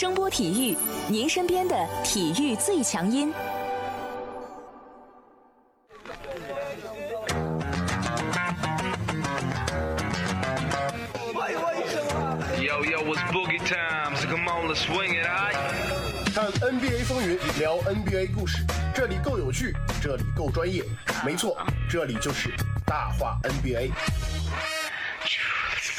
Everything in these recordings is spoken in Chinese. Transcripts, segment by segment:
声波体育，您身边的体育最强音。Yo, yo, it's boogie time, so come on, let's swing it, alright? 看 NBA 风云，聊 NBA 故事，这里够有趣，这里够专业，没错，这里就是大话 NBA。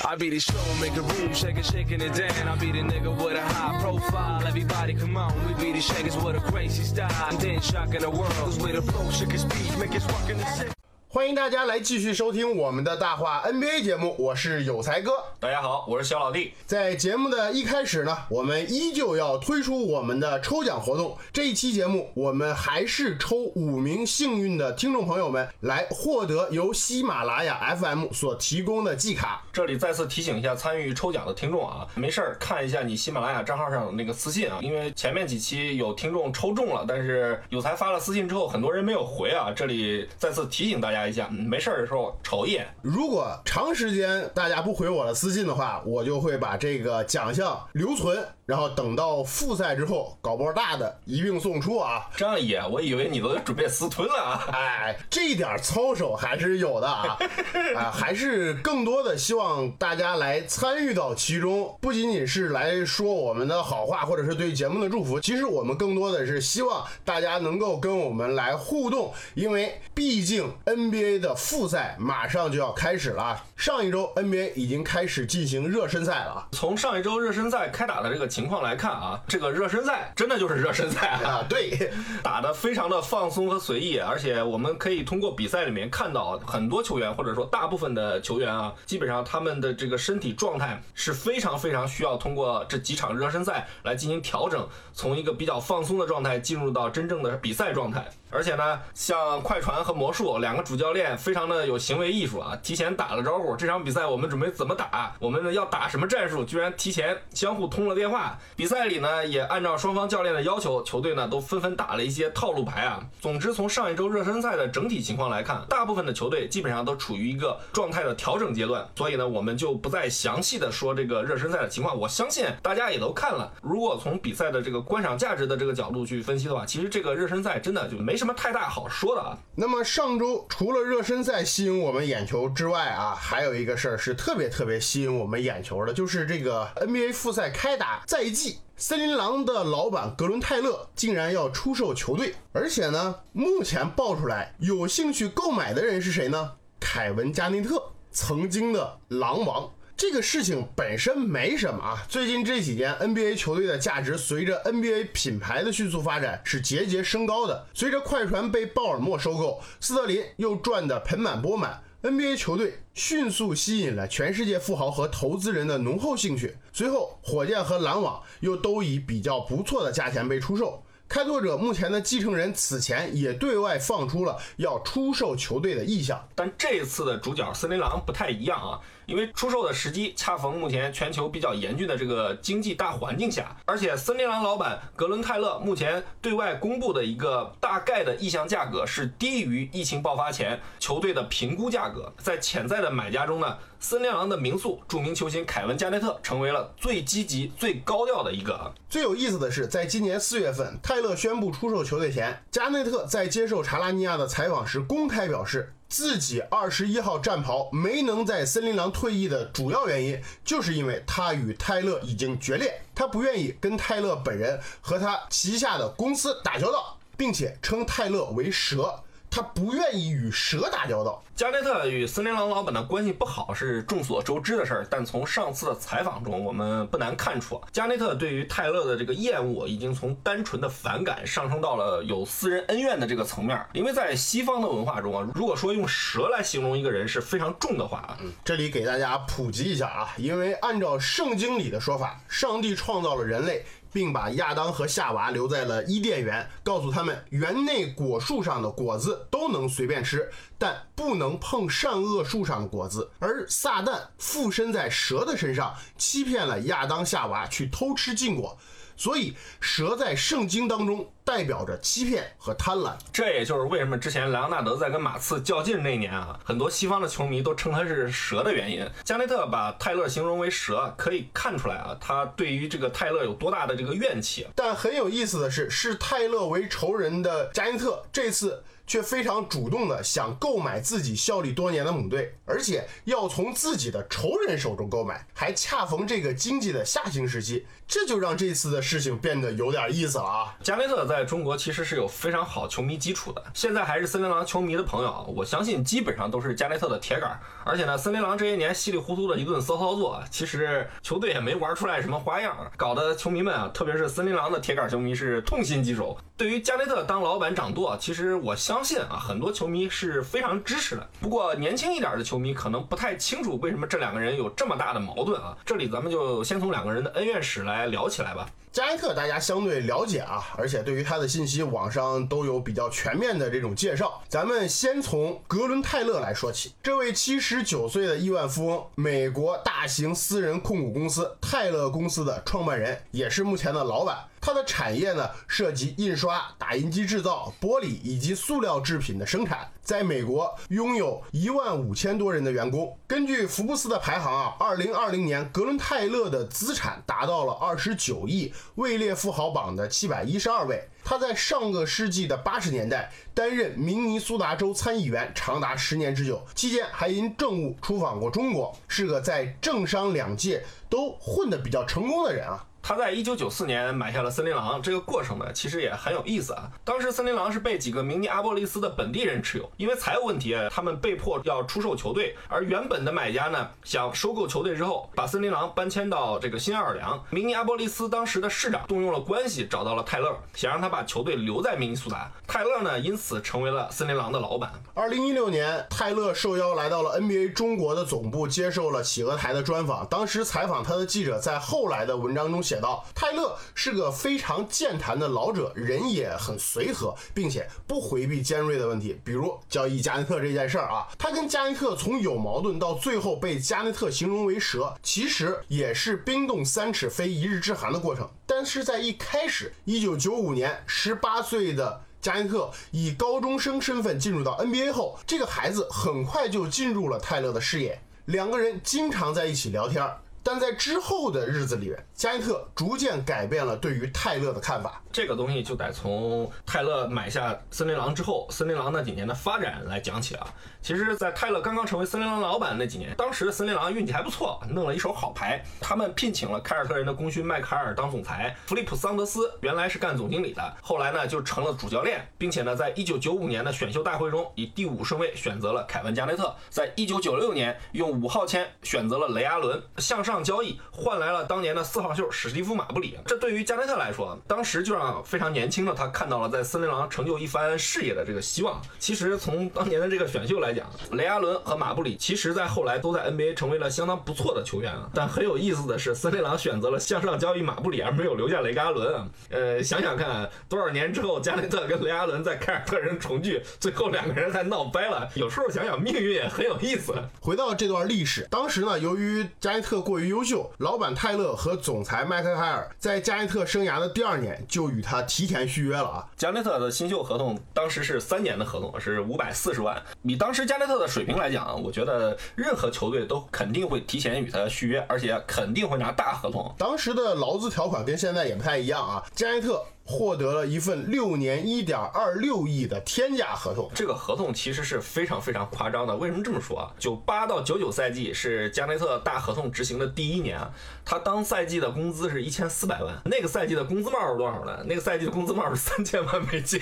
I be the show, make a room, shaking, shaking it down. I be the nigga with a high profile. Everybody come on, we be the shakers with a crazy style. And then shocking the world, cause we the flow, shake his speed, make us rockin' the city. 欢迎大家来继续收听我们的大话 NBA 节目，我是有才哥。大家好，我是小老弟。在节目的一开始呢，我们依旧要推出我们的抽奖活动。这一期节目，我们还是抽五名幸运的听众朋友们来获得由喜马拉雅 FM 所提供的季卡。这里再次提醒一下参与抽奖的听众啊，没事儿看一下你喜马拉雅账号上的那个私信啊，因为前面几期有听众抽中了，但是有才发了私信之后，很多人没有回啊。这里再次提醒大家一下，没事的时候瞅一眼。如果长时间大家不回我的私信的话，我就会把这个奖项留存，然后等到复赛之后搞波大的一并送出啊。张野，我以为你都准备私吞了啊。哎，这点操守还是有的啊，啊，还是更多的希望大家来参与到其中，不仅仅是来说我们的好话，或者是对节目的祝福，其实我们更多的是希望大家能够跟我们来互动，因为毕竟 NBA 的复赛马上就要开始了，上一周 NBA 已经开始进行热身赛了啊。从上一周热身赛开打的这个情况来看啊，这个热身赛真的就是热身赛啊。啊，对，打得非常的放松和随意，而且我们可以通过比赛里面看到很多球员，或者说大部分的球员啊，基本上他们的这个身体状态是非常非常需要通过这几场热身赛来进行调整，从一个比较放松的状态进入到真正的比赛状态。而且呢，像快船和魔术两个主教练非常的有行为艺术啊，提前打了招呼，这场比赛我们准备怎么打，我们要打什么战术，居然提前相互通了电话。比赛里呢，也按照双方教练的要求，球队呢都纷纷打了一些套路牌啊。总之，从上一周热身赛的整体情况来看，大部分的球队基本上都处于一个状态的调整阶段，所以呢，我们就不再详细的说这个热身赛的情况。我相信大家也都看了，如果从比赛的这个观赏价值的这个角度去分析的话，其实这个热身赛真的就没什么太大好说的啊。那么上周除了热身赛吸引我们眼球之外啊，还有一个事儿是特别特别吸引我们眼球的，就是这个 NBA 复赛开打在即，森林狼的老板格伦泰勒竟然要出售球队，而且呢，目前爆出来有兴趣购买的人是谁呢？凯文加内特，曾经的狼王。这个事情本身没什么啊，最近这几年 NBA 球队的价值随着 NBA 品牌的迅速发展是节节升高的。随着快船被鲍尔默收购，斯特林又赚得盆满钵满，NBA 球队迅速吸引了全世界富豪和投资人的浓厚兴趣。随后，火箭和篮网又都以比较不错的价钱被出售。开拓者目前的继承人此前也对外放出了要出售球队的意向。但这次的主角森林狼不太一样啊，因为出售的时机恰逢目前全球比较严峻的这个经济大环境下，而且森林狼老板格伦泰勒目前对外公布的一个大概的意向价格是低于疫情爆发前球队的评估价格。在潜在的买家中呢，森林狼的名宿著名球星凯文加内特成为了最积极、最高调的一个。最有意思的是，在今年四月份，泰勒宣布出售球队前，加内特在接受查拉尼亚的采访时公开表示，自己二十一号战袍没能在森林狼退役的主要原因，就是因为他与泰勒已经决裂，他不愿意跟泰勒本人和他旗下的公司打交道，并且称泰勒为蛇。他不愿意与蛇打交道。加内特与森林狼老板的关系不好是众所周知的事儿，但从上次的采访中，我们不难看出，加内特对于泰勒的这个厌恶已经从单纯的反感上升到了有私人恩怨的这个层面。因为在西方的文化中啊，如果说用蛇来形容一个人是非常重的话啊，这里给大家普及一下啊，因为按照圣经里的说法，上帝创造了人类。并把亚当和夏娃留在了伊甸园，告诉他们园内果树上的果子都能随便吃，但不能碰善恶树上的果子。而撒旦附身在蛇的身上，欺骗了亚当夏娃去偷吃禁果。所以，蛇在圣经当中代表着欺骗和贪婪。这也就是为什么之前莱昂纳德在跟马刺较劲那年啊，很多西方的球迷都称他是蛇的原因。加内特把泰勒形容为蛇，可以看出来啊，他对于这个泰勒有多大的这个怨气。但很有意思的是，视泰勒为仇人的加内特这次。却非常主动的想购买自己效力多年的母队，而且要从自己的仇人手中购买，还恰逢这个经济的下行时期，这就让这次的事情变得有点意思了啊！加内特在中国其实是有非常好球迷基础的，现在还是森林狼球迷的朋友，我相信基本上都是加内特的铁杆。而且呢，森林狼这些年稀里糊涂的一顿骚操作，其实球队也没玩出来什么花样，搞得球迷们啊，特别是森林狼的铁杆球迷是痛心疾首。对于加内特当老板掌舵，其实我相相信啊，很多球迷是非常支持的。不过年轻一点的球迷可能不太清楚为什么这两个人有这么大的矛盾啊。这里咱们就先从两个人的恩怨史来聊起来吧。加内特大家相对了解啊，而且对于他的信息网上都有比较全面的这种介绍。咱们先从格伦泰勒来说起，这位七十九岁的亿万富翁，美国大型私人控股公司泰勒公司的创办人，也是目前的老板。它的产业呢，涉及印刷、打印机制造、玻璃以及塑料制品的生产，在美国拥有一万五千多人的员工。根据福布斯的排行啊，二零二零年格伦泰勒的资产达到了二十九亿，位列富豪榜的七百一十二位。他在上个世纪的八十年代担任明尼苏达州参议员，长达十年之久，期间还因政务出访过中国，是个在政商两界都混得比较成功的人啊。他在一九九四年买下了森林狼，这个过程呢，其实也很有意思啊。当时森林狼是被几个明尼阿波利斯的本地人持有，因为财务问题，他们被迫要出售球队。而原本的买家呢，想收购球队之后，把森林狼搬迁到这个新奥尔良。明尼阿波利斯当时的市长动用了关系，找到了泰勒，想让他把球队留在明尼苏达。泰勒呢，因此成为了森林狼的老板。二零一六年，泰勒受邀来到了 NBA 中国的总部，接受了企鹅台的专访。当时采访他的记者在后来的文章中写道：“泰勒。”是个非常健谈的老者，人也很随和，并且不回避尖锐的问题，比如交易加内特这件事儿啊。他跟加内特从有矛盾到最后被加内特形容为蛇，其实也是冰冻三尺非一日之寒的过程。但是在一开始，一九九五年，十八岁的加内特以高中生身份进入到 NBA 后，这个孩子很快就进入了泰勒的视野，两个人经常在一起聊天。但在之后的日子里，加内特逐渐改变了对于泰勒的看法。这个东西就得从泰勒买下森林狼之后，森林狼那几年的发展来讲起啊。其实，在泰勒刚刚成为森林狼老板那几年，当时的森林狼运气还不错，弄了一手好牌。他们聘请了凯尔特人的功勋迈凯尔当总裁，弗利普桑德斯原来是干总经理的，后来呢就成了主教练，并且呢，在一九九五年的选秀大会中以第五顺位选择了凯文加内特，在一九九六年用五号签选择了雷阿伦，向上上交易换来了当年的四号秀史蒂夫马布里。这对于加内特来说，当时就让非常年轻的他看到了在森林狼成就一番事业的这个希望。其实从当年的这个选秀来，讲，雷阿伦和马布里，其实在后来都在 NBA 成为了相当不错的球员啊。但很有意思的是，森林狼选择了向上交易马布里，而没有留下雷阿伦。呃，想想看，多少年之后，加内特跟雷阿伦在凯尔特人重聚，最后两个人还闹掰了。有时候想想，命运也很有意思。回到这段历史，当时呢，由于加内特过于优秀，老板泰勒和总裁麦克海尔在加内特生涯的第二年就与他提前续约了啊。加内特的新秀合同当时是三年的合同，是五百四十万，以当时加内特。的水平来讲，我觉得任何球队都肯定会提前与他续约，而且肯定会拿大合同。当时的劳资条款跟现在也不太一样啊。加内特。获得了一份六年一点二六亿的天价合同，这个合同其实是非常非常夸张的。为什么这么说啊？九八到九九赛季是加内特大合同执行的第一年啊，他当赛季的工资是一千四百万。那个赛季的工资帽是多少呢？那个赛季的工资帽是三千万美金。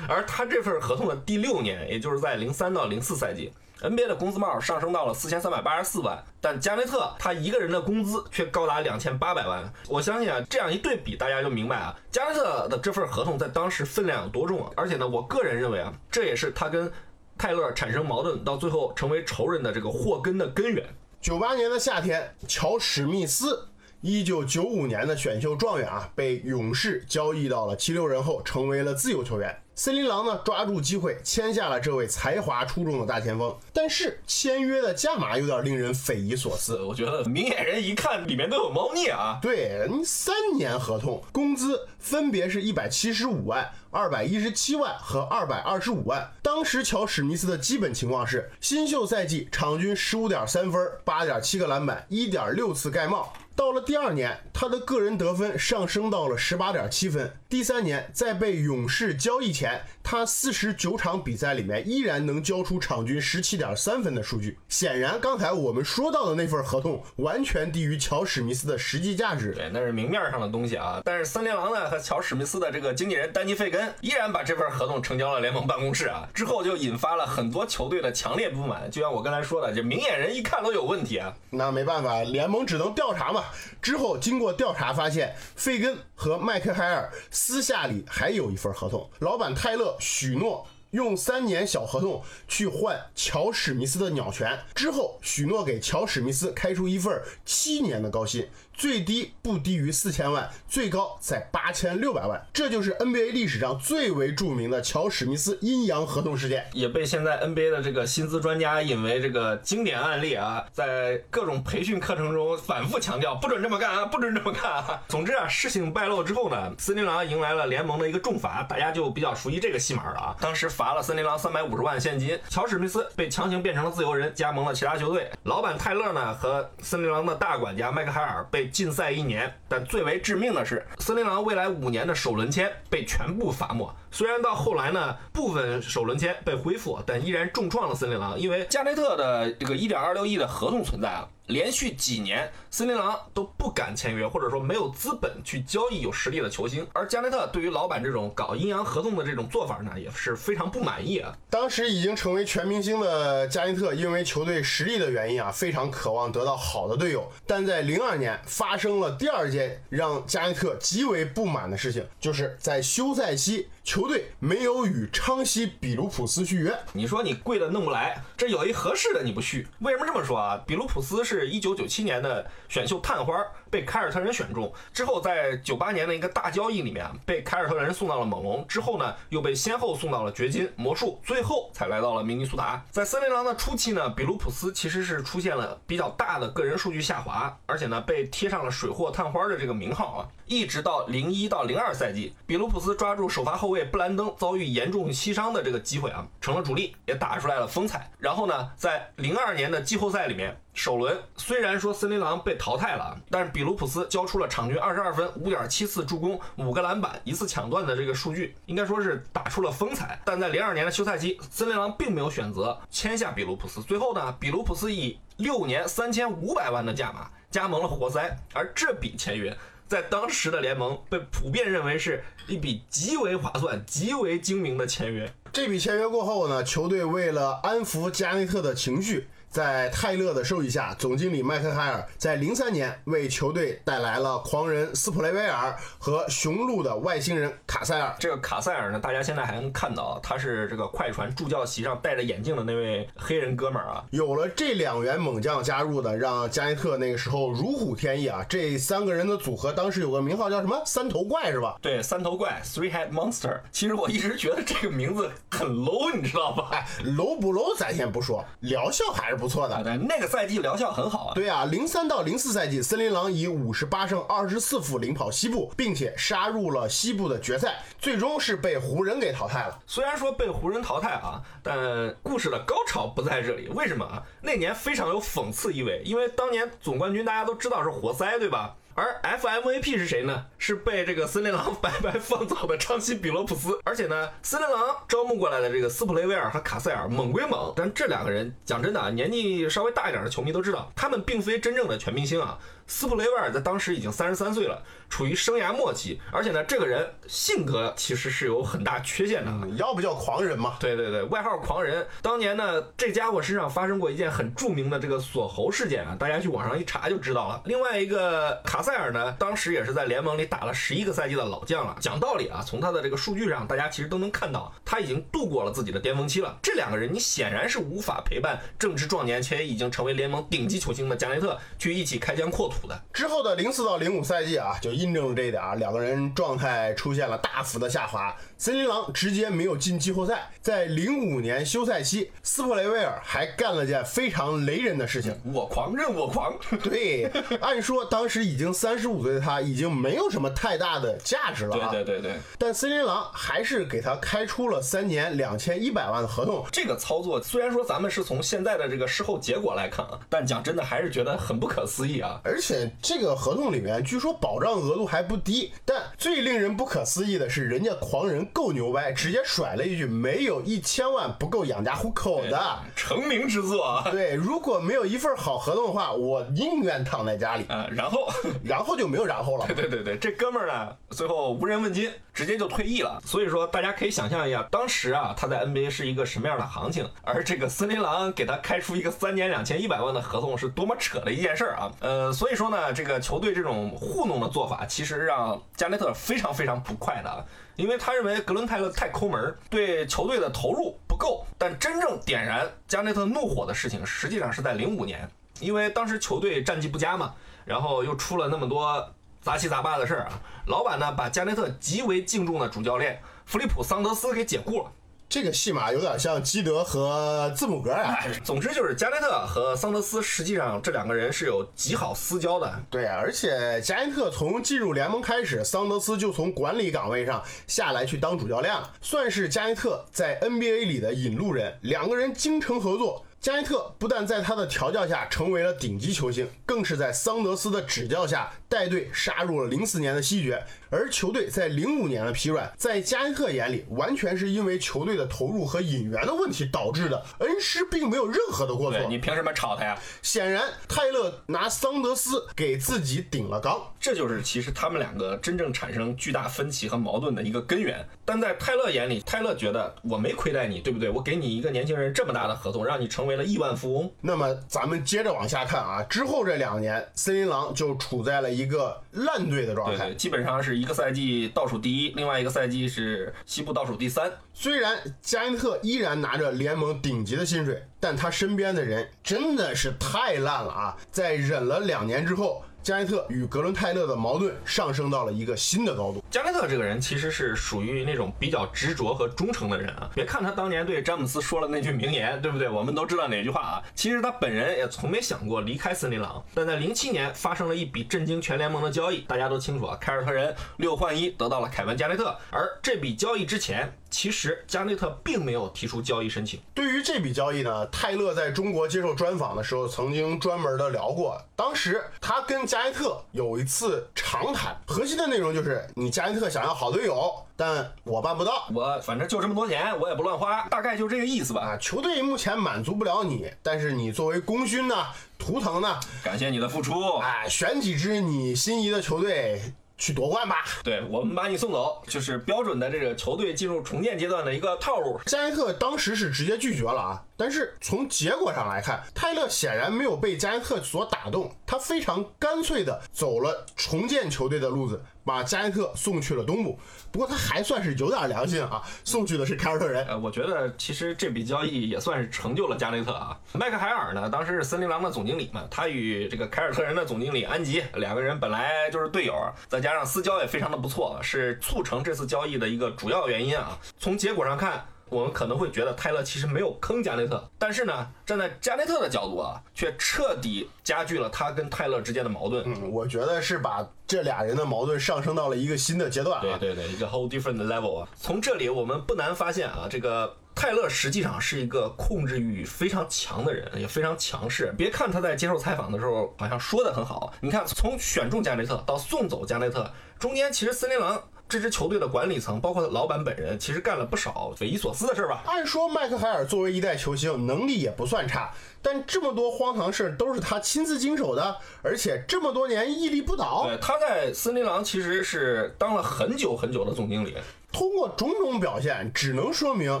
而他这份合同的第六年，也就是在零三到零四赛季。NBA 的工资帽上升到了四千三百八十四万，但加内特他一个人的工资却高达两千八百万。我相信啊，这样一对比，大家就明白啊，加内特的这份合同在当时分量有多重啊。而且呢，我个人认为啊，这也是他跟泰勒产生矛盾，到最后成为仇人的这个祸根的根源。九八年的夏天，乔史密斯，一九九五年的选秀状元啊，被勇士交易到了七六人后，成为了自由球员。森林狼呢抓住机会签下了这位才华出众的大前锋，但是签约的价码有点令人匪夷所思。我觉得明眼人一看里面都有猫腻啊。对你三年合同，工资分别是一百七十五万、二百一十七万和二百二十五万。当时乔史密斯的基本情况是，新秀赛季场均十五点三分、八点七个篮板、一点六次盖帽。到了第二年，他的个人得分上升到了十八点七分。第三年，在被勇士交易前，chat. 他四十九场比赛里面依然能交出场均十七点三分的数据。显然，刚才我们说到的那份合同完全低于乔史密斯的实际价值。对，那是明面上的东西啊。但是森林狼呢和乔史密斯的这个经纪人丹尼费根依然把这份合同成交了联盟办公室啊。之后就引发了很多球队的强烈不满。就像我刚才说的，这明眼人一看都有问题啊。那没办法，联盟只能调查嘛。之后经过调查发现，费根和麦克海尔私下里还有一份合同，老板泰勒许诺用三年小合同去换乔史密斯的鸟权。之后许诺给乔史密斯开出一份七年的高薪。最低不低于四千万，最高在八千六百万。这就是 NBA 历史上最为著名的乔史密斯阴阳合同事件，也被现在 NBA 的这个薪资专家引为这个经典案例啊，在各种培训课程中反复强调，不准这么干啊，不准这么干啊。总之啊，事情败露之后呢，森林狼迎来了联盟的一个重罚，大家就比较熟悉这个戏码了啊。当时罚了森林狼三百五十万现金，乔史密斯被强行变成了自由人，加盟了其他球队。老板泰勒呢和森林狼的大管家麦克海尔被。禁赛一年，但最为致命的是，森林狼未来五年的首轮签被全部罚没。虽然到后来呢，部分首轮签被恢复，但依然重创了森林狼，因为加内特的这个一点二六亿的合同存在啊。连续几年，森林狼都不敢签约，或者说没有资本去交易有实力的球星。而加内特对于老板这种搞阴阳合同的这种做法呢，也是非常不满意啊。当时已经成为全明星的加内特，因为球队实力的原因啊，非常渴望得到好的队友。但在零二年发生了第二件让加内特极为不满的事情，就是在休赛期。球队没有与昌西比卢普斯续约，你说你贵的弄不来，这有一合适的你不续，为什么这么说啊？比卢普斯是一九九七年的选秀探花，被凯尔特人选中之后，在九八年的一个大交易里面被凯尔特人送到了猛龙，之后呢又被先后送到了掘金、魔术，最后才来到了明尼苏达。在森林狼的初期呢，比卢普斯其实是出现了比较大的个人数据下滑，而且呢被贴上了水货探花的这个名号啊，一直到零一到零二赛季，比卢普斯抓住首发后卫。布兰登遭遇严重膝伤的这个机会啊，成了主力，也打出来了风采。然后呢，在零二年的季后赛里面，首轮虽然说森林狼被淘汰了，但是比卢普斯交出了场均二十二分、五点七次助攻、五个篮板、一次抢断的这个数据，应该说是打出了风采。但在零二年的休赛期，森林狼并没有选择签下比卢普斯。最后呢，比卢普斯以六年三千五百万的价码加盟了活塞，而这笔签约。在当时的联盟被普遍认为是一笔极为划算、极为精明的签约。这笔签约过后呢，球队为了安抚加内特的情绪。在泰勒的授意下，总经理麦克海尔在零三年为球队带来了狂人斯普雷威尔和雄鹿的外星人卡塞尔。这个卡塞尔呢，大家现在还能看到，他是这个快船助教席上戴着眼镜的那位黑人哥们儿啊。有了这两员猛将加入的，让加内特那个时候如虎添翼啊。这三个人的组合当时有个名号叫什么？三头怪是吧？对，三头怪 （Three Head Monster）。其实我一直觉得这个名字很 low，你知道吧？哎，low 不 low 咱先不说，疗效还是。不错的，对那个赛季疗效很好啊。对啊，零三到零四赛季，森林狼以五十八胜二十四负领跑西部，并且杀入了西部的决赛，最终是被湖人给淘汰了。虽然说被湖人淘汰啊，但故事的高潮不在这里。为什么啊？那年非常有讽刺意味，因为当年总冠军大家都知道是活塞，对吧？而 FMVP 是谁呢？是被这个森林狼白白放走的昌西比罗普斯。而且呢，森林狼招募过来的这个斯普雷威尔和卡塞尔猛归猛，但这两个人讲真的啊，年纪稍微大一点的球迷都知道，他们并非真正的全明星啊。斯普雷威尔在当时已经三十三岁了，处于生涯末期，而且呢，这个人性格其实是有很大缺陷的，要不叫狂人嘛？对对对，外号狂人。当年呢，这家伙身上发生过一件很著名的这个锁喉事件啊，大家去网上一查就知道了。另外一个卡塞尔呢，当时也是在联盟里打了十一个赛季的老将了。讲道理啊，从他的这个数据上，大家其实都能看到，他已经度过了自己的巅峰期了。这两个人，你显然是无法陪伴正值壮年且已经成为联盟顶级球星的加内特去一起开疆扩土。的。之后的零四到零五赛季啊，就印证了这一点啊，两个人状态出现了大幅的下滑。森林狼直接没有进季后赛，在零五年休赛期，斯普雷威尔还干了件非常雷人的事情。我狂任我狂，对，按说当时已经三十五岁的他，已经没有什么太大的价值了啊。对对对对，但森林狼还是给他开出了三年两千一百万的合同。这个操作虽然说咱们是从现在的这个事后结果来看啊，但讲真的还是觉得很不可思议啊。而且这个合同里面据说保障额度还不低，但最令人不可思议的是，人家狂人够牛掰，直接甩了一句：“没有一千万不够养家糊口的。成名之作啊”对，如果没有一份好合同的话，我宁愿躺在家里。啊，然后。然后就没有然后了。对对对，这哥们儿呢，最后无人问津，直接就退役了。所以说，大家可以想象一下，当时啊，他在 NBA 是一个什么样的行情，而这个森林狼给他开出一个三年两千一百万的合同，是多么扯的一件事儿啊！呃，所以说呢，这个球队这种糊弄的做法，啊其实让加内特非常非常不快的啊，因为他认为格伦泰勒太抠门，对球队的投入不够。但真正点燃加内特怒火的事情，实际上是在零五年，因为当时球队战绩不佳嘛。然后又出了那么多杂七杂八的事儿啊！老板呢把加内特极为敬重的主教练弗利普桑德斯给解雇了。这个戏码有点像基德和字母哥啊。总之就是加内特和桑德斯实际上这两个人是有极好私交的。对，而且加内特从进入联盟开始，桑德斯就从管理岗位上下来去当主教练了，算是加内特在 NBA 里的引路人。两个人精诚合作。加内特不但在他的调教下成为了顶级球星，更是在桑德斯的指教下带队杀入了零四年的西决。而球队在零五年的疲软，在加内特眼里，完全是因为球队的投入和引援的问题导致的。恩师并没有任何的过错，你凭什么炒他呀？显然，泰勒拿桑德斯给自己顶了缸，这就是其实他们两个真正产生巨大分歧和矛盾的一个根源。但在泰勒眼里，泰勒觉得我没亏待你，对不对？我给你一个年轻人这么大的合同，让你成为了亿万富翁。那么咱们接着往下看啊，之后这两年，森林狼就处在了一个烂队的状态，基本上是一个赛季倒数第一，另外一个赛季是西部倒数第三。虽然加内特依然拿着联盟顶级的薪水，但他身边的人真的是太烂了啊！在忍了两年之后。加内特与格伦泰勒的矛盾上升到了一个新的高度。加内特这个人其实是属于那种比较执着和忠诚的人啊。别看他当年对詹姆斯说了那句名言，对不对？我们都知道哪句话啊？其实他本人也从没想过离开森林狼。但在零七年发生了一笔震惊全联盟的交易，大家都清楚啊，凯尔特人六换一得到了凯文加内特。而这笔交易之前。其实加内特并没有提出交易申请。对于这笔交易呢，泰勒在中国接受专访的时候曾经专门的聊过。当时他跟加内特有一次长谈，核心的内容就是你加内特想要好队友，但我办不到。我反正就这么多钱，我也不乱花，大概就这个意思吧。啊，球队目前满足不了你，但是你作为功勋呢，图腾呢，感谢你的付出。哎，选几支你心仪的球队。去夺冠吧！对我们把你送走，就是标准的这个球队进入重建阶段的一个套路。加内特当时是直接拒绝了啊，但是从结果上来看，泰勒显然没有被加内特所打动，他非常干脆的走了重建球队的路子。把加内特送去了东部，不过他还算是有点良心啊，送去的是凯尔特人。呃，我觉得其实这笔交易也算是成就了加内特啊。麦克海尔呢，当时是森林狼的总经理嘛，他与这个凯尔特人的总经理安吉两个人本来就是队友，再加上私交也非常的不错，是促成这次交易的一个主要原因啊。从结果上看。我们可能会觉得泰勒其实没有坑加内特，但是呢，站在加内特的角度啊，却彻底加剧了他跟泰勒之间的矛盾。嗯，我觉得是把这俩人的矛盾上升到了一个新的阶段。对对对，一个 whole different level 啊。从这里我们不难发现啊，这个泰勒实际上是一个控制欲非常强的人，也非常强势。别看他在接受采访的时候好像说的很好，你看从选中加内特到送走加内特，中间其实森林狼。这支球队的管理层，包括老板本人，其实干了不少匪夷所思的事儿吧？按说麦克海尔作为一代球星，能力也不算差，但这么多荒唐事儿都是他亲自经手的，而且这么多年屹立不倒。对，他在森林狼其实是当了很久很久的总经理，通过种种表现，只能说明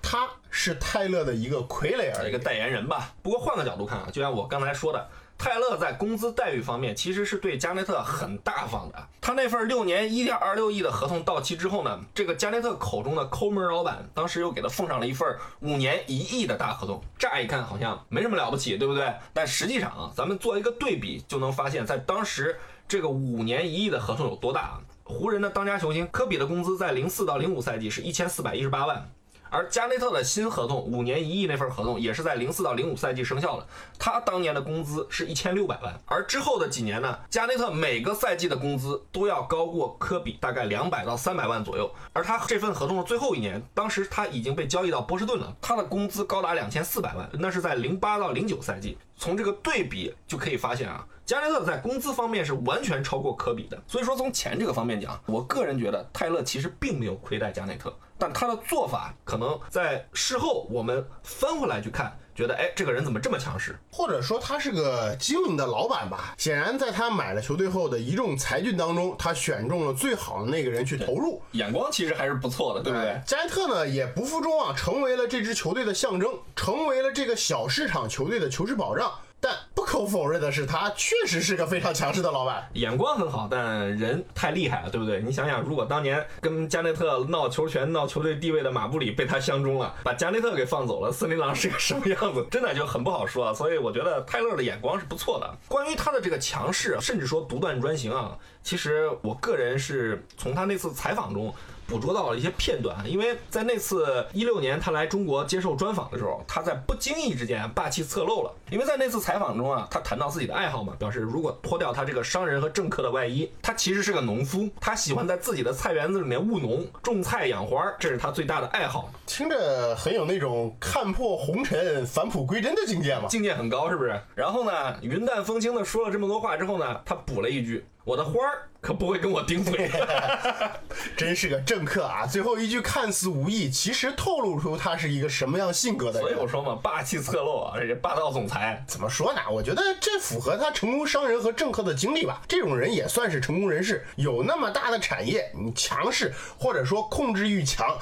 他是泰勒的一个傀儡，一个代言人吧。不过换个角度看啊，就像我刚才说的。泰勒在工资待遇方面其实是对加内特很大方的。他那份六年一点二六亿的合同到期之后呢，这个加内特口中的抠门老板当时又给他奉上了一份五年一亿的大合同。乍一看好像没什么了不起，对不对？但实际上啊，咱们做一个对比就能发现，在当时这个五年一亿的合同有多大啊？湖人的当家球星科比的工资在零四到零五赛季是一千四百一十八万。而加内特的新合同五年一亿那份合同也是在零四到零五赛季生效的，他当年的工资是一千六百万，而之后的几年呢，加内特每个赛季的工资都要高过科比大概两百到三百万左右，而他这份合同的最后一年，当时他已经被交易到波士顿了，他的工资高达两千四百万，那是在零八到零九赛季，从这个对比就可以发现啊，加内特在工资方面是完全超过科比的，所以说从钱这个方面讲，我个人觉得泰勒其实并没有亏待加内特。但他的做法可能在事后我们翻回来去看，觉得哎，这个人怎么这么强势？或者说他是个精明的老板吧。显然，在他买了球队后的一众才俊当中，他选中了最好的那个人去投入，眼光其实还是不错的，对不对？加内特呢也不负众望，成为了这支球队的象征，成为了这个小市场球队的求职保障。但不可否认的是，他确实是个非常强势的老板，眼光很好，但人太厉害了，对不对？你想想，如果当年跟加内特闹球权、闹球队地位的马布里被他相中了，把加内特给放走了，森林狼是个什么样子？真的就很不好说。所以我觉得泰勒的眼光是不错的。关于他的这个强势，甚至说独断专行啊，其实我个人是从他那次采访中。捕捉到了一些片段，因为在那次一六年他来中国接受专访的时候，他在不经意之间霸气侧漏了。因为在那次采访中啊，他谈到自己的爱好嘛，表示如果脱掉他这个商人和政客的外衣，他其实是个农夫，他喜欢在自己的菜园子里面务农、种菜养花，这是他最大的爱好。听着很有那种看破红尘、返璞归真的境界嘛，境界很高，是不是？然后呢，云淡风轻的说了这么多话之后呢，他补了一句。我的花儿可不会跟我顶嘴，真是个政客啊！最后一句看似无意，其实透露出他是一个什么样性格的人。所以我说嘛，霸气侧漏啊，这霸道总裁怎么说呢？我觉得这符合他成功商人和政客的经历吧。这种人也算是成功人士，有那么大的产业，你强势或者说控制欲强。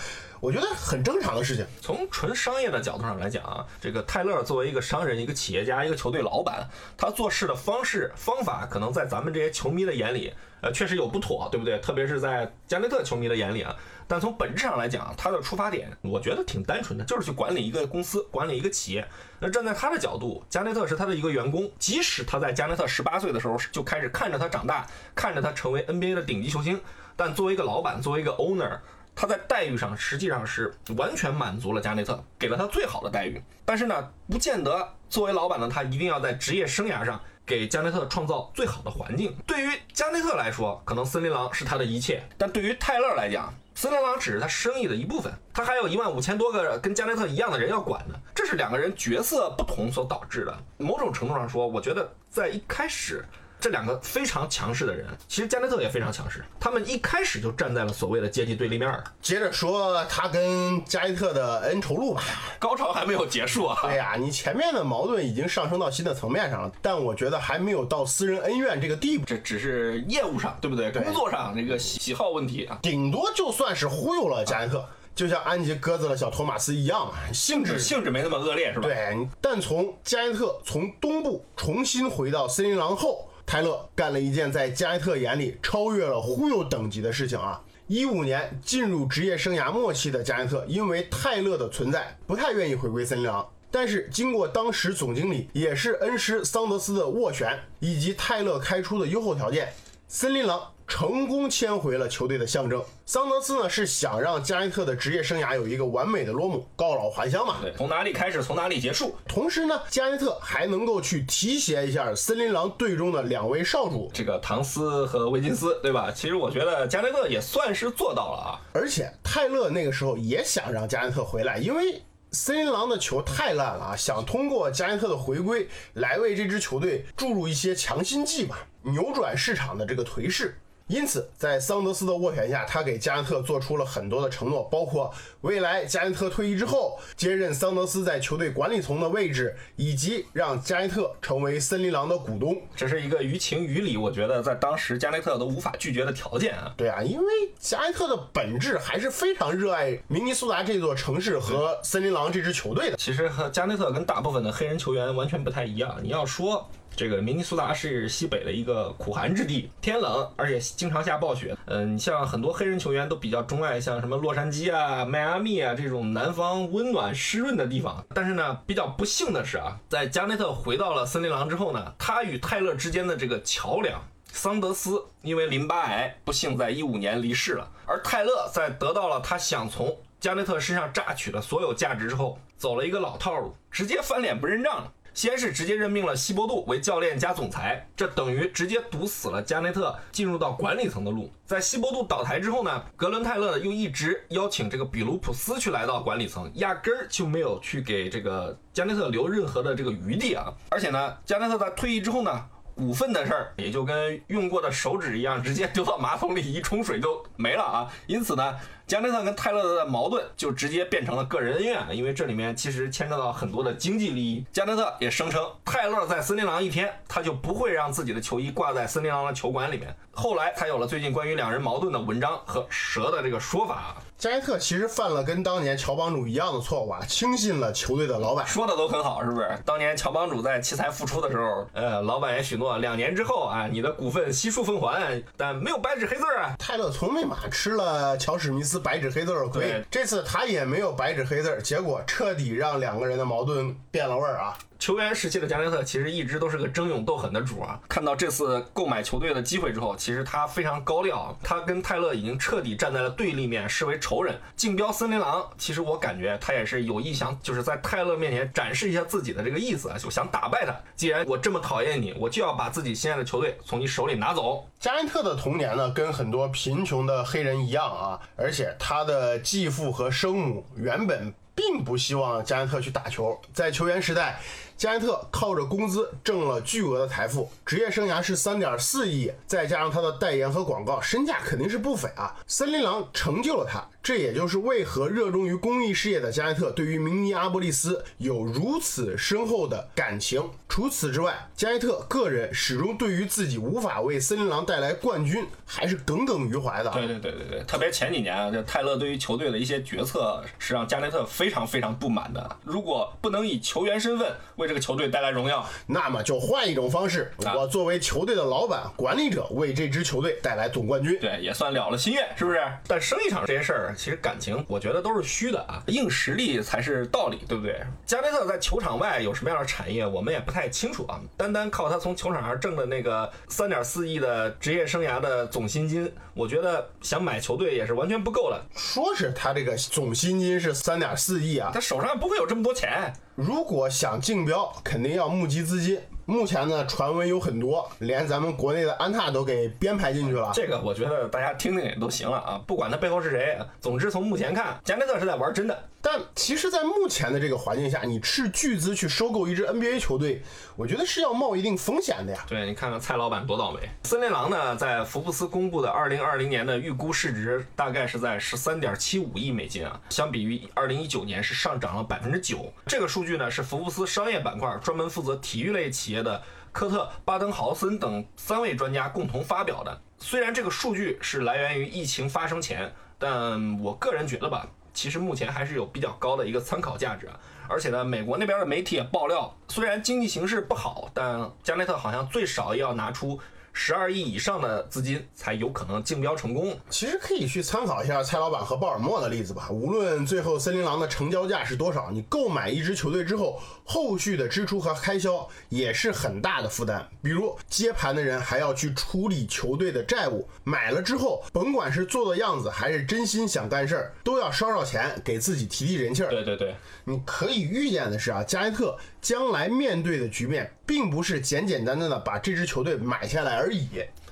我觉得很正常的事情。从纯商业的角度上来讲啊，这个泰勒作为一个商人、一个企业家、一个球队老板，他做事的方式方法，可能在咱们这些球迷的眼里，呃，确实有不妥，对不对？特别是在加内特球迷的眼里啊。但从本质上来讲，他的出发点，我觉得挺单纯的，就是去管理一个公司、管理一个企业。那站在他的角度，加内特是他的一个员工，即使他在加内特十八岁的时候就开始看着他长大，看着他成为 NBA 的顶级球星，但作为一个老板，作为一个 owner。他在待遇上实际上是完全满足了加内特，给了他最好的待遇。但是呢，不见得作为老板呢他一定要在职业生涯上给加内特创造最好的环境。对于加内特来说，可能森林狼是他的一切；但对于泰勒来讲，森林狼只是他生意的一部分。他还有一万五千多个跟加内特一样的人要管呢。这是两个人角色不同所导致的。某种程度上说，我觉得在一开始。这两个非常强势的人，其实加内特也非常强势。他们一开始就站在了所谓的阶级对立面。接着说他跟加内特的恩仇录吧，高潮还没有结束啊。对呀，你前面的矛盾已经上升到新的层面上了，但我觉得还没有到私人恩怨这个地步。这只是业务上，对不对？工作上这个喜好问题啊，顶多就算是忽悠了加内特，就像安吉鸽子的小托马斯一样，性质性质没那么恶劣，是吧？对。但从加内特从东部重新回到森林狼后。泰勒干了一件在加内特眼里超越了忽悠等级的事情啊！一五年进入职业生涯末期的加内特，因为泰勒的存在，不太愿意回归森林狼。但是经过当时总经理也是恩师桑德斯的斡旋，以及泰勒开出的优厚条件，森林狼。成功签回了球队的象征。桑德斯呢是想让加内特的职业生涯有一个完美的落幕，告老还乡嘛。对，从哪里开始，从哪里结束。同时呢，加内特还能够去提携一下森林狼队中的两位少主，这个唐斯和威金斯，对吧？其实我觉得加内特也算是做到了啊。而且泰勒那个时候也想让加内特回来，因为森林狼的球太烂了啊，想通过加内特的回归来为这支球队注入一些强心剂吧，扭转市场的这个颓势。因此，在桑德斯的斡旋下，他给加内特做出了很多的承诺，包括未来加内特退役之后接任桑德斯在球队管理层的位置，以及让加内特成为森林狼的股东。这是一个于情于理，我觉得在当时加内特都无法拒绝的条件啊。对啊，因为加内特的本质还是非常热爱明尼苏达这座城市和森林狼这支球队的。其实和加内特跟大部分的黑人球员完全不太一样。你要说。这个明尼苏达是西北的一个苦寒之地，天冷，而且经常下暴雪。嗯，你像很多黑人球员都比较钟爱像什么洛杉矶啊、迈阿密啊这种南方温暖湿润的地方。但是呢，比较不幸的是啊，在加内特回到了森林狼之后呢，他与泰勒之间的这个桥梁。桑德斯因为淋巴癌不幸在一五年离世了，而泰勒在得到了他想从加内特身上榨取的所有价值之后，走了一个老套路，直接翻脸不认账了。先是直接任命了希伯杜为教练加总裁，这等于直接堵死了加内特进入到管理层的路。在希伯杜倒台之后呢，格伦泰勒呢又一直邀请这个比卢普斯去来到管理层，压根儿就没有去给这个加内特留任何的这个余地啊。而且呢，加内特在退役之后呢。股份的事儿也就跟用过的手指一样，直接丢到马桶里一冲水就没了啊！因此呢。加内特跟泰勒的矛盾就直接变成了个人恩怨，因为这里面其实牵扯到很多的经济利益。加内特也声称，泰勒在森林狼一天，他就不会让自己的球衣挂在森林狼的球馆里面。后来才有了最近关于两人矛盾的文章和蛇的这个说法。加内特其实犯了跟当年乔帮主一样的错误啊，轻信了球队的老板。说的都很好，是不是？当年乔帮主在奇才复出的时候，呃，老板也许诺两年之后啊，你的股份悉数奉还，但没有白纸黑字啊。泰勒从没马吃了乔史密斯。白纸黑字儿亏，这次他也没有白纸黑字儿，结果彻底让两个人的矛盾变了味儿啊。球员时期的加内特其实一直都是个争勇斗狠的主啊。看到这次购买球队的机会之后，其实他非常高调，他跟泰勒已经彻底站在了对立面，视为仇人。竞标森林狼，其实我感觉他也是有意想，就是在泰勒面前展示一下自己的这个意思啊，就想打败他。既然我这么讨厌你，我就要把自己心爱的球队从你手里拿走。加内特的童年呢，跟很多贫穷的黑人一样啊，而且他的继父和生母原本并不希望加内特去打球，在球员时代。加内特靠着工资挣了巨额的财富，职业生涯是三点四亿，再加上他的代言和广告，身价肯定是不菲啊。森林狼成就了他，这也就是为何热衷于公益事业的加内特对于明尼阿波利斯有如此深厚的感情。除此之外，加内特个人始终对于自己无法为森林狼带来冠军还是耿耿于怀的。对对对对对，特别前几年啊，这泰勒对于球队的一些决策是让加内特非常非常不满的。如果不能以球员身份为这个球队带来荣耀，那么就换一种方式。我作为球队的老板、管理者，为这支球队带来总冠军，对，也算了了心愿，是不是？但生意场这些事儿，其实感情我觉得都是虚的啊，硬实力才是道理，对不对？加内特在球场外有什么样的产业，我们也不太清楚啊。单单靠他从球场上挣的那个三点四亿的职业生涯的总薪金，我觉得想买球队也是完全不够的。说是他这个总薪金是三点四亿啊，他手上不会有这么多钱。如果想竞标，肯定要募集资金。目前呢，传闻有很多，连咱们国内的安踏都给编排进去了。这个我觉得大家听听也都行了啊，不管他背后是谁。总之从目前看，加内特是在玩真的。但其实，在目前的这个环境下，你斥巨资去收购一支 NBA 球队，我觉得是要冒一定风险的呀。对你看看蔡老板多倒霉。森林狼呢，在福布斯公布的2020年的预估市值大概是在13.75亿美金啊，相比于2019年是上涨了百分之九。这个数据呢，是福布斯商业板块专门负责体育类企业。的科特·巴登豪森等三位专家共同发表的。虽然这个数据是来源于疫情发生前，但我个人觉得吧，其实目前还是有比较高的一个参考价值。而且呢，美国那边的媒体也爆料，虽然经济形势不好，但加内特好像最少也要拿出。十二亿以上的资金才有可能竞标成功。其实可以去参考一下蔡老板和鲍尔默的例子吧。无论最后森林狼的成交价是多少，你购买一支球队之后，后续的支出和开销也是很大的负担。比如接盘的人还要去处理球队的债务，买了之后，甭管是做做样子还是真心想干事儿，都要烧烧钱给自己提提人气儿。对对对，你可以预见的是啊，加内特将来面对的局面，并不是简简单单的把这支球队买下来而已。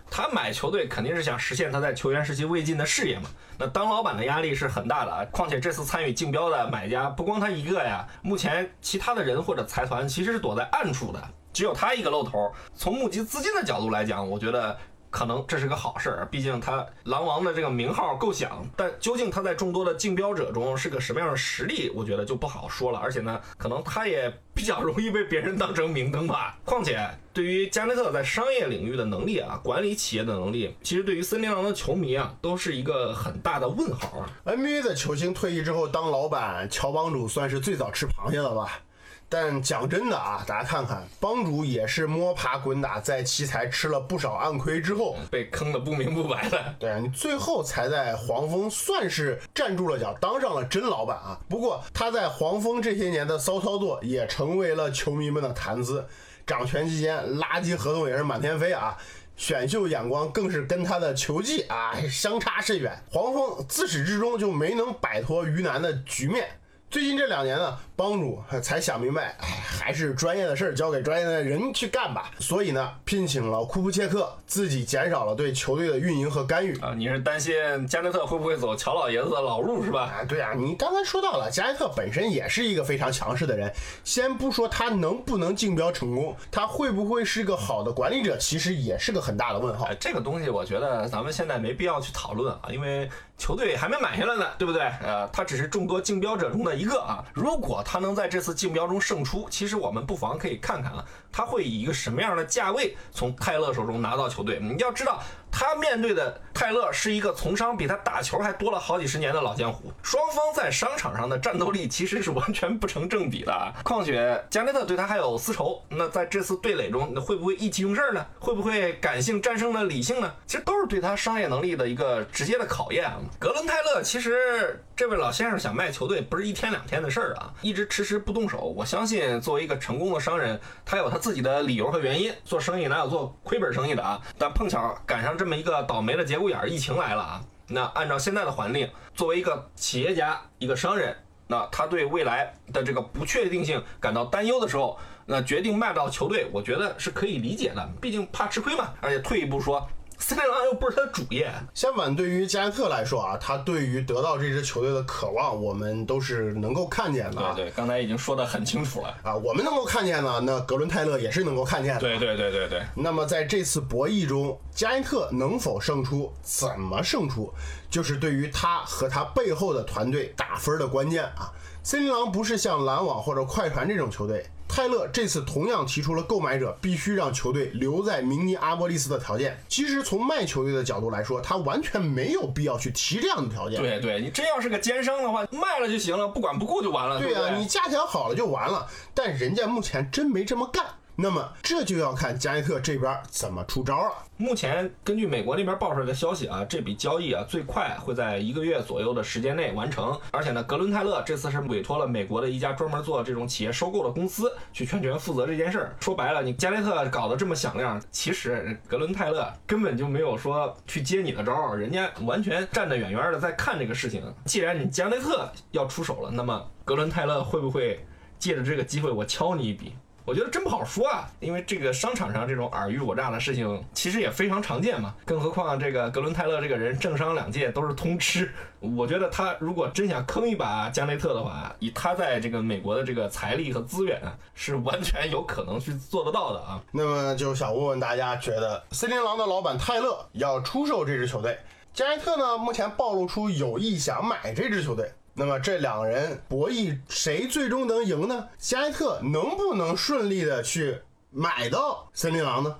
他买球队肯定是想实现他在球员时期未尽的事业嘛。那当老板的压力是很大的啊。况且这次参与竞标的买家不光他一个呀，目前其他的人或者财团其实是躲在暗处的，只有他一个露头。从募集资金的角度来讲，我觉得。可能这是个好事儿，毕竟他狼王的这个名号够响。但究竟他在众多的竞标者中是个什么样的实力，我觉得就不好说了。而且呢，可能他也比较容易被别人当成明灯吧。况且，对于加内特在商业领域的能力啊，管理企业的能力，其实对于森林狼的球迷啊，都是一个很大的问号。NBA 的球星退役之后当老板，乔帮主算是最早吃螃蟹了吧？但讲真的啊，大家看看，帮主也是摸爬滚打，在奇才吃了不少暗亏之后，被坑的不明不白的。对啊，你最后才在黄蜂算是站住了脚，当上了真老板啊。不过他在黄蜂这些年的骚操作，也成为了球迷们的谈资。掌权期间，垃圾合同也是满天飞啊。选秀眼光更是跟他的球技啊相差甚远，黄蜂自始至终就没能摆脱鱼腩的局面。最近这两年呢，帮主才想明白，哎，还是专业的事儿交给专业的人去干吧。所以呢，聘请了库布切克，自己减少了对球队的运营和干预。啊，你是担心加内特会不会走乔老爷子的老路是吧？啊，对啊，你刚才说到了，加内特本身也是一个非常强势的人。先不说他能不能竞标成功，他会不会是个好的管理者，其实也是个很大的问号哎，。这个东西我觉得咱们现在没必要去讨论啊，因为球队还没买下来呢，对不对？呃，他只是众多竞标者中的一一个啊。如果他能在这次竞标中胜出，其实我们不妨可以看看啊，他会以一个什么样的价位从泰勒手中拿到球队。你要知道，他面对的泰勒是一个从商比他打球还多了好几十年的老江湖，双方在商场上的战斗力其实是完全不成正比的。况且加内特对他还有私仇，那在这次对垒中，那会不会意气用事呢？会不会感性战胜了理性呢？其实都是对他商业能力的一个直接的考验啊。格伦泰勒其实这位老先生想卖球队不是一天两天的事儿啊，一直迟迟不动手。我相信作为一个成功的商人，他有他自己的理由和原因。做生意哪有做亏本生意的啊？但碰巧赶上这这么一个倒霉的节骨眼儿，疫情来了啊。那按照现在的环境，作为一个企业家、一个商人，那他对未来的这个不确定性感到担忧的时候，那决定卖到球队，我觉得是可以理解的，毕竟怕吃亏嘛。而且退一步说，森林狼又不是他的主业，相反，对于加内特来说啊，他对于得到这支球队的渴望，我们都是能够看见的啊。对对，刚才已经说得很清楚了。啊，我们能够看见呢，那格伦泰勒也是能够看见的。对对对对对，那么在这次博弈中，加内特能否胜出，怎么胜出，就是对于他和他背后的团队打分的关键啊。森林狼不是像篮网或者快船这种球队，泰勒这次同样提出了购买者必须让球队留在明尼阿波利斯的条件。其实从卖球队的角度来说，他完全没有必要去提这样的条件。对对，你真要是个奸商的话，卖了就行了，不管不顾就完了。对呀、你价钱好了就完了，但人家目前真没这么干。那么这就要看加内特这边怎么出招了。目前根据美国那边爆出来的消息啊，这笔交易啊最快会在一个月左右的时间内完成。而且呢，格伦泰勒这次是委托了美国的一家专门做这种企业收购的公司去全权负责这件事儿。说白了，你加内特搞得这么响亮，其实格伦泰勒根本就没有说去接你的招，人家完全站得远远的在看这个事情。既然你加内特要出手了，那么格伦泰勒会不会借着这个机会我敲你一笔？我觉得真不好说啊，因为这个商场上这种尔虞我诈的事情其实也非常常见嘛。更何况这个格伦泰勒这个人政商两界都是通吃，我觉得他如果真想坑一把加内特的话，以他在这个美国的这个财力和资源，是完全有可能去做得到的啊。那么就想问问大家，觉得森林狼的老板泰勒要出售这支球队，加内特呢目前暴露出有意想买这支球队。那么这两个人博弈，谁最终能赢呢？加内特能不能顺利的去买到森林狼呢？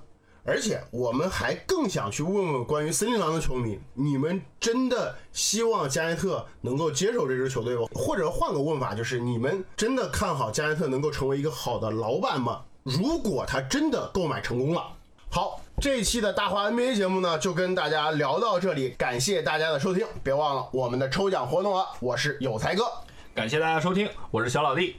而且我们还更想去问问关于森林狼的球迷，你们真的希望加内特能够接手这支球队吗？或者换个问法，就是你们真的看好加内特能够成为一个好的老板吗？如果他真的购买成功了，好，这一期的大话 NBA 节目呢，就跟大家聊到这里，感谢大家的收听，别忘了我们的抽奖活动啊，我是有才哥。感谢大家收听，我是小老弟。